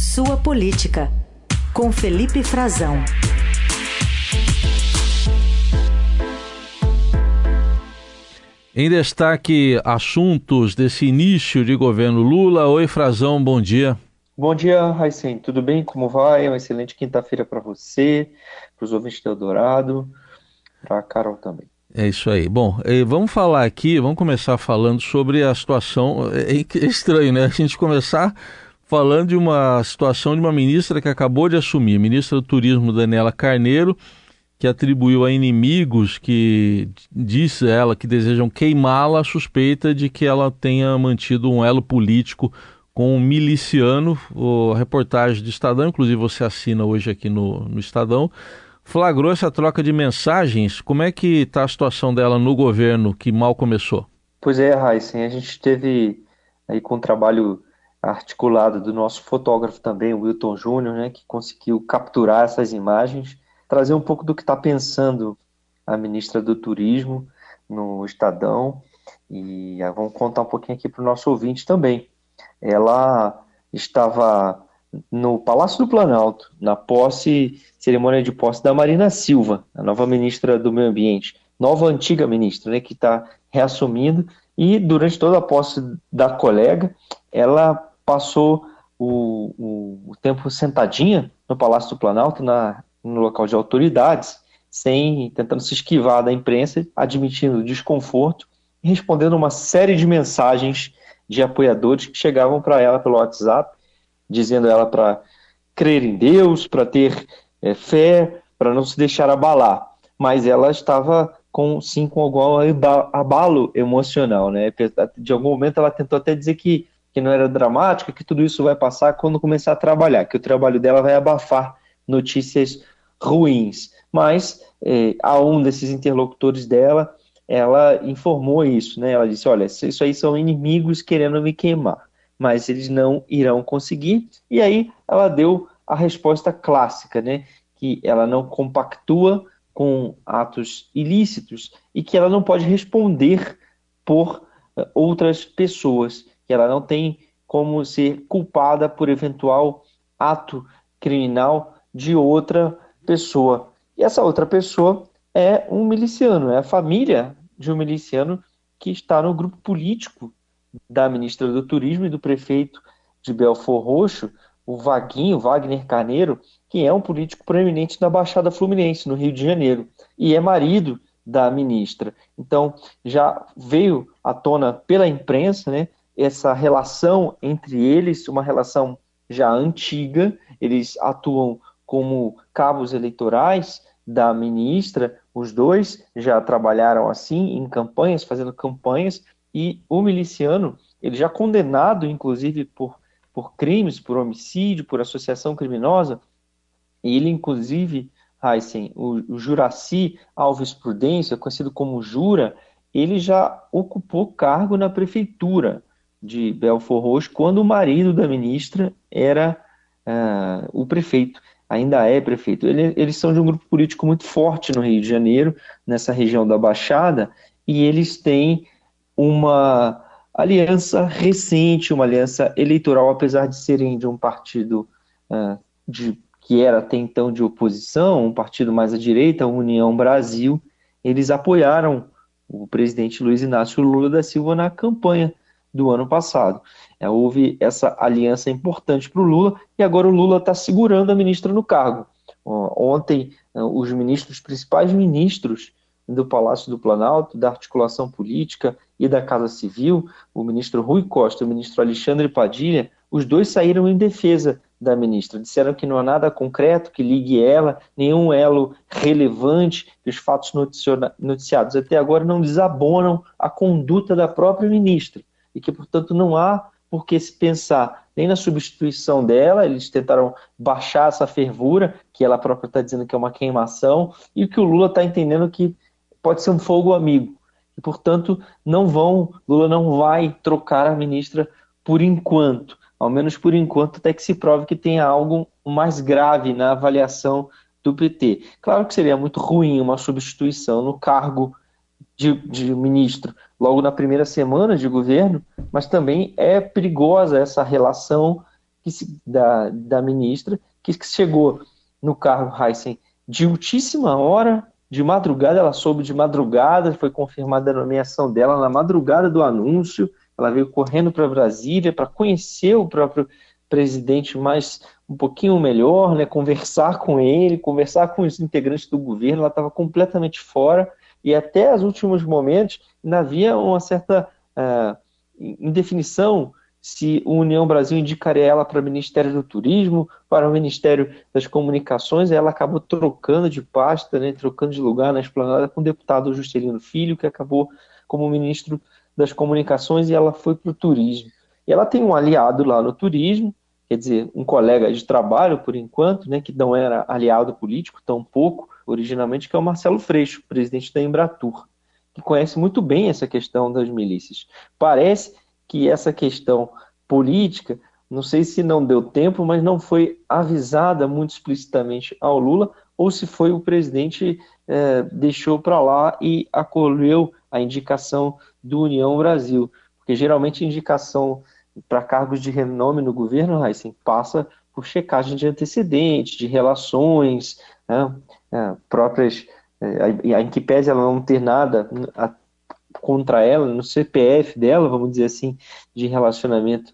Sua Política, com Felipe Frazão. Em destaque, assuntos desse início de governo Lula. Oi, Frazão, bom dia. Bom dia, Raicen. Tudo bem? Como vai? Uma excelente quinta-feira para você, para os ouvintes do Eldorado, para a Carol também. É isso aí. Bom, vamos falar aqui, vamos começar falando sobre a situação. É, é estranho, né? A gente começar falando de uma situação de uma ministra que acabou de assumir, ministra do Turismo Daniela Carneiro, que atribuiu a inimigos que disse ela que desejam queimá-la a suspeita de que ela tenha mantido um elo político com um miliciano. A reportagem do Estadão, inclusive você assina hoje aqui no, no Estadão, flagrou essa troca de mensagens. Como é que está a situação dela no governo que mal começou? Pois é, Heisen, a gente teve aí com o trabalho articulada do nosso fotógrafo também, o Wilton Júnior, né, que conseguiu capturar essas imagens, trazer um pouco do que está pensando a ministra do Turismo no Estadão. E ah, vamos contar um pouquinho aqui para o nosso ouvinte também. Ela estava no Palácio do Planalto, na posse, cerimônia de posse da Marina Silva, a nova ministra do Meio Ambiente, nova antiga ministra, né, que está reassumindo, e durante toda a posse da colega, ela passou o, o, o tempo sentadinha no Palácio do Planalto, na, no local de autoridades, sem tentando se esquivar da imprensa, admitindo desconforto respondendo uma série de mensagens de apoiadores que chegavam para ela pelo WhatsApp, dizendo ela para crer em Deus, para ter é, fé, para não se deixar abalar. Mas ela estava com sim com algum abalo emocional, né? De algum momento ela tentou até dizer que que não era dramática, que tudo isso vai passar quando começar a trabalhar, que o trabalho dela vai abafar notícias ruins. Mas eh, a um desses interlocutores dela, ela informou isso, né? Ela disse: olha, isso aí são inimigos querendo me queimar, mas eles não irão conseguir. E aí ela deu a resposta clássica, né? Que ela não compactua com atos ilícitos e que ela não pode responder por uh, outras pessoas que ela não tem como ser culpada por eventual ato criminal de outra pessoa. E essa outra pessoa é um miliciano, é a família de um miliciano que está no grupo político da ministra do Turismo e do prefeito de Belfor Roxo, o Vaguinho, Wagner Carneiro, que é um político proeminente da Baixada Fluminense, no Rio de Janeiro, e é marido da ministra. Então, já veio à tona pela imprensa, né, essa relação entre eles, uma relação já antiga, eles atuam como cabos eleitorais da ministra, os dois já trabalharam assim em campanhas, fazendo campanhas, e o miliciano, ele já condenado, inclusive, por, por crimes, por homicídio, por associação criminosa, ele, inclusive, Heisen, o, o Juraci Alves Prudência, conhecido como Jura, ele já ocupou cargo na prefeitura de Belfor Roxo quando o marido da ministra era uh, o prefeito, ainda é prefeito. Ele, eles são de um grupo político muito forte no Rio de Janeiro, nessa região da Baixada, e eles têm uma aliança recente, uma aliança eleitoral, apesar de serem de um partido uh, de, que era até então de oposição, um partido mais à direita, União Brasil, eles apoiaram o presidente Luiz Inácio Lula da Silva na campanha do ano passado. É, houve essa aliança importante para o Lula e agora o Lula está segurando a ministra no cargo. Ontem, é, os ministros, principais ministros do Palácio do Planalto, da articulação política e da Casa Civil, o ministro Rui Costa e o ministro Alexandre Padilha, os dois saíram em defesa da ministra. Disseram que não há nada concreto que ligue ela, nenhum elo relevante, que os fatos noticiados até agora não desabonam a conduta da própria ministra e que, portanto, não há por que se pensar nem na substituição dela, eles tentaram baixar essa fervura, que ela própria está dizendo que é uma queimação, e que o Lula está entendendo que pode ser um fogo amigo. E, portanto, não vão, Lula não vai trocar a ministra por enquanto, ao menos por enquanto, até que se prove que tem algo mais grave na avaliação do PT. Claro que seria muito ruim uma substituição no cargo de, de ministro logo na primeira semana de governo, mas também é perigosa essa relação que se, da, da ministra, que chegou no cargo Heisen de ultíssima hora, de madrugada, ela soube de madrugada, foi confirmada a nomeação dela na madrugada do anúncio, ela veio correndo para Brasília para conhecer o próprio presidente mais um pouquinho melhor, né, conversar com ele, conversar com os integrantes do governo, ela estava completamente fora, e até os últimos momentos ainda havia uma certa uh, indefinição se o União Brasil indicaria ela para o Ministério do Turismo, para o Ministério das Comunicações, ela acabou trocando de pasta, né, trocando de lugar na esplanada com o deputado Juscelino Filho, que acabou como ministro das Comunicações, e ela foi para o turismo. E ela tem um aliado lá no turismo, quer dizer, um colega de trabalho, por enquanto, né, que não era aliado político, tão pouco, originalmente, que é o Marcelo Freixo, presidente da Embratur, que conhece muito bem essa questão das milícias. Parece que essa questão política, não sei se não deu tempo, mas não foi avisada muito explicitamente ao Lula, ou se foi o presidente é, deixou para lá e acolheu a indicação do União Brasil. Porque geralmente indicação para cargos de renome no governo, Heisen, passa por checagem de antecedentes, de relações, né, é, próprias, é, que pese ela não ter nada contra ela, no CPF dela, vamos dizer assim, de relacionamento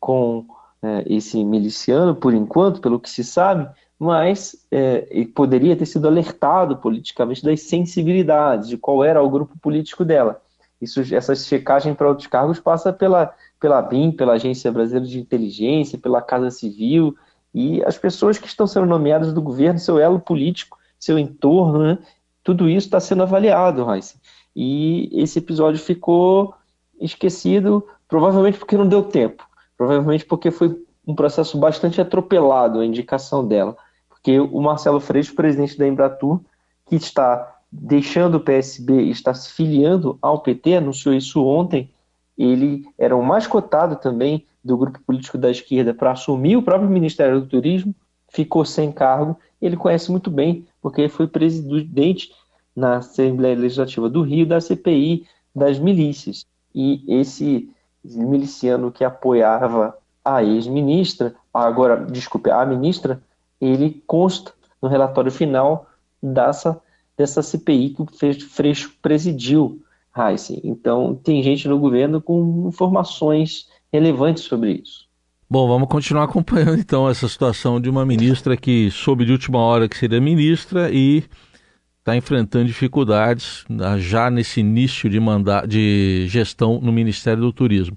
com é, esse miliciano, por enquanto, pelo que se sabe, mas é, poderia ter sido alertado politicamente das sensibilidades, de qual era o grupo político dela. Isso, essa checagem para outros cargos passa pela, pela BIM, pela Agência Brasileira de Inteligência, pela Casa Civil, e as pessoas que estão sendo nomeadas do governo, seu elo político, seu entorno, né, tudo isso está sendo avaliado, Raíssa e esse episódio ficou esquecido, provavelmente porque não deu tempo, provavelmente porque foi um processo bastante atropelado a indicação dela, porque o Marcelo Freixo, presidente da Embratur, que está deixando o PSB e está se filiando ao PT, anunciou isso ontem, ele era o mais cotado também do grupo político da esquerda para assumir o próprio Ministério do Turismo, ficou sem cargo, ele conhece muito bem, porque foi presidente na Assembleia Legislativa do Rio da CPI das milícias. E esse miliciano que apoiava a ex-ministra, agora, desculpe, a ministra, ele consta no relatório final dessa, dessa CPI que o Freixo presidiu, Heisen. Então, tem gente no governo com informações relevantes sobre isso. Bom, vamos continuar acompanhando então essa situação de uma ministra que soube de última hora que seria ministra e está enfrentando dificuldades ah, já nesse início de, de gestão no Ministério do Turismo.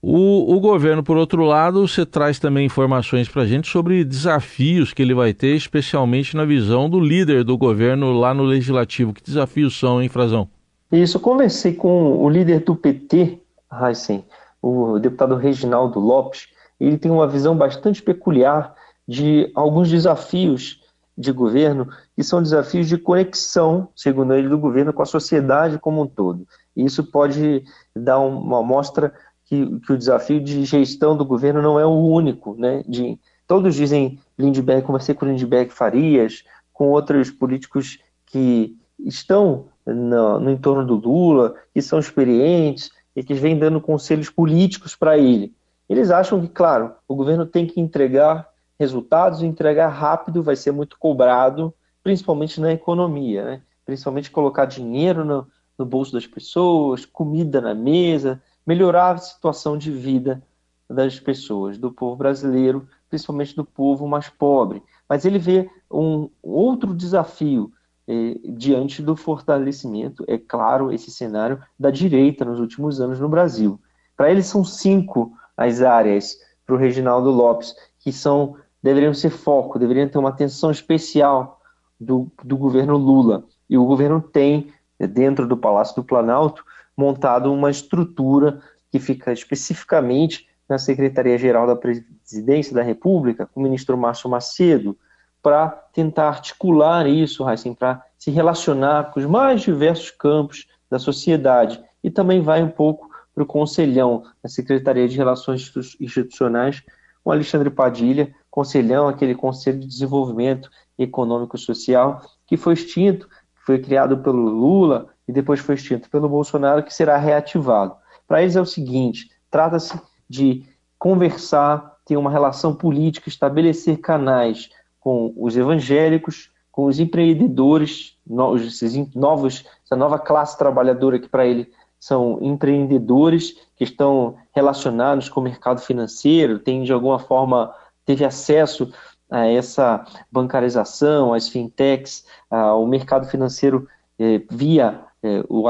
O, o, governo, por outro lado, você traz também informações para a gente sobre desafios que ele vai ter, especialmente na visão do líder do governo lá no Legislativo. Que desafios são, hein, Frazão? Isso, eu conversei com o líder do PT, Heisen, o deputado Reginaldo Lopes. Ele tem uma visão bastante peculiar de alguns desafios de governo, que são desafios de conexão, segundo ele, do governo com a sociedade como um todo. E isso pode dar uma amostra que, que, o desafio de gestão do governo não é o único. Né? De, todos dizem Lindbergh, conversei com Lindbergh Farias, com outros políticos que estão no, no entorno do Lula, que são experientes e que vêm dando conselhos políticos para ele. Eles acham que, claro, o governo tem que entregar resultados, entregar rápido vai ser muito cobrado, principalmente na economia, né? principalmente colocar dinheiro no, no bolso das pessoas, comida na mesa, melhorar a situação de vida das pessoas, do povo brasileiro, principalmente do povo mais pobre. Mas ele vê um outro desafio eh, diante do fortalecimento, é claro, esse cenário da direita nos últimos anos no Brasil. Para ele são cinco as áreas, para o Reginaldo Lopes, que são deveriam ser foco, deveriam ter uma atenção especial do, do governo Lula. E o governo tem, dentro do Palácio do Planalto, montado uma estrutura que fica especificamente na Secretaria-Geral da Presidência da República, com o ministro Márcio Macedo, para tentar articular isso, para se relacionar com os mais diversos campos da sociedade. E também vai um pouco para o Conselhão, na Secretaria de Relações Institucionais, com Alexandre Padilha, conselhão, aquele Conselho de Desenvolvimento Econômico e Social, que foi extinto, foi criado pelo Lula e depois foi extinto pelo Bolsonaro, que será reativado. Para eles é o seguinte: trata-se de conversar ter uma relação política, estabelecer canais com os evangélicos, com os empreendedores, esses novos, essa nova classe trabalhadora que para ele são empreendedores que estão relacionados com o mercado financeiro, têm de alguma forma teve acesso a essa bancarização, às fintechs, ao mercado financeiro eh, via eh, o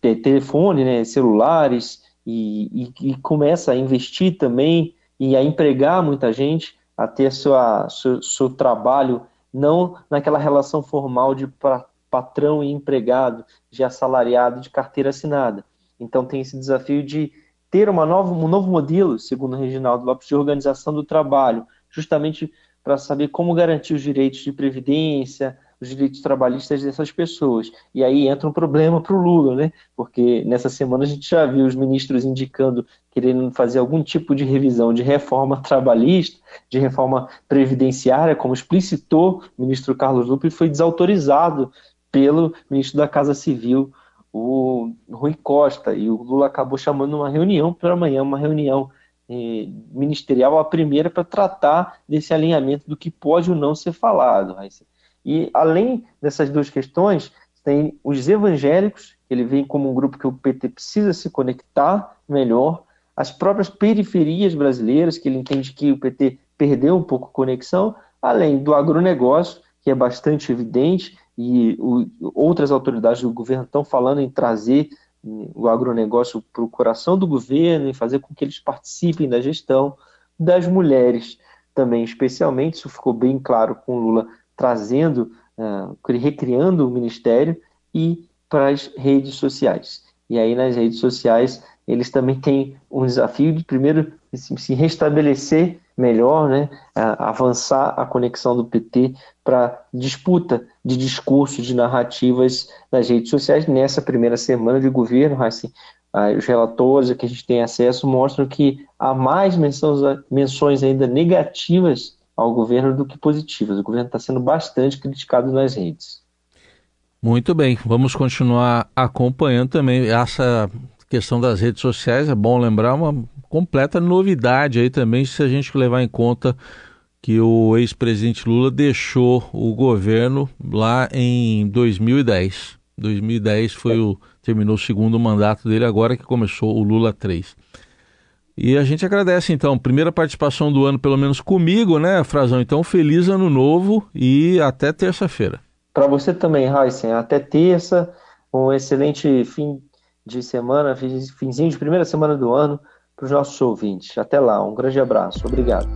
telefone, né, celulares, e, e, e, começa a investir também e a empregar muita gente, a ter sua, seu, seu trabalho não naquela relação formal de patrão e empregado, de assalariado, de carteira assinada. Então tem esse desafio de ter uma nova, um novo modelo, segundo o Reginaldo Lopes, de organização do trabalho, justamente para saber como garantir os direitos de previdência, os direitos trabalhistas dessas pessoas. E aí entra um problema para o Lula, né? Porque nessa semana a gente já viu os ministros indicando querendo fazer algum tipo de revisão de reforma trabalhista, de reforma previdenciária, como explicitou o ministro Carlos Lupe, foi desautorizado pelo ministro da Casa Civil, o Rui Costa, e o Lula acabou chamando uma reunião para amanhã, uma reunião eh, ministerial, a primeira para tratar desse alinhamento do que pode ou não ser falado. E além dessas duas questões, tem os evangélicos, que ele vem como um grupo que o PT precisa se conectar melhor, as próprias periferias brasileiras, que ele entende que o PT perdeu um pouco a conexão, além do agronegócio, que é bastante evidente, e o, outras autoridades do governo estão falando em trazer o agronegócio para o coração do governo, em fazer com que eles participem da gestão, das mulheres também, especialmente, isso ficou bem claro com Lula trazendo, uh, recriando o ministério e para as redes sociais. E aí nas redes sociais eles também têm um desafio de primeiro se restabelecer melhor, né, avançar a conexão do PT para disputa de discursos, de narrativas nas redes sociais. Nessa primeira semana de governo, assim, os relatores que a gente tem acesso mostram que há mais menções, menções ainda negativas ao governo do que positivas. O governo está sendo bastante criticado nas redes. Muito bem, vamos continuar acompanhando também essa questão das redes sociais. É bom lembrar uma completa novidade aí também, se a gente levar em conta que o ex-presidente Lula deixou o governo lá em 2010. 2010 foi o terminou o segundo mandato dele, agora que começou o Lula 3. E a gente agradece então, primeira participação do ano, pelo menos comigo, né, Frazão? Então, feliz ano novo e até terça-feira. Para você também, Heisen, até terça, um excelente fim de semana, finzinho de primeira semana do ano para os nossos ouvintes. Até lá, um grande abraço. Obrigado.